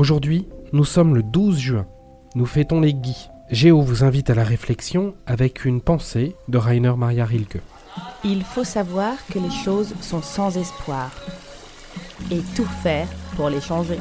Aujourd'hui, nous sommes le 12 juin. Nous fêtons les Guy. Géo vous invite à la réflexion avec une pensée de Rainer Maria Rilke. Il faut savoir que les choses sont sans espoir et tout faire pour les changer.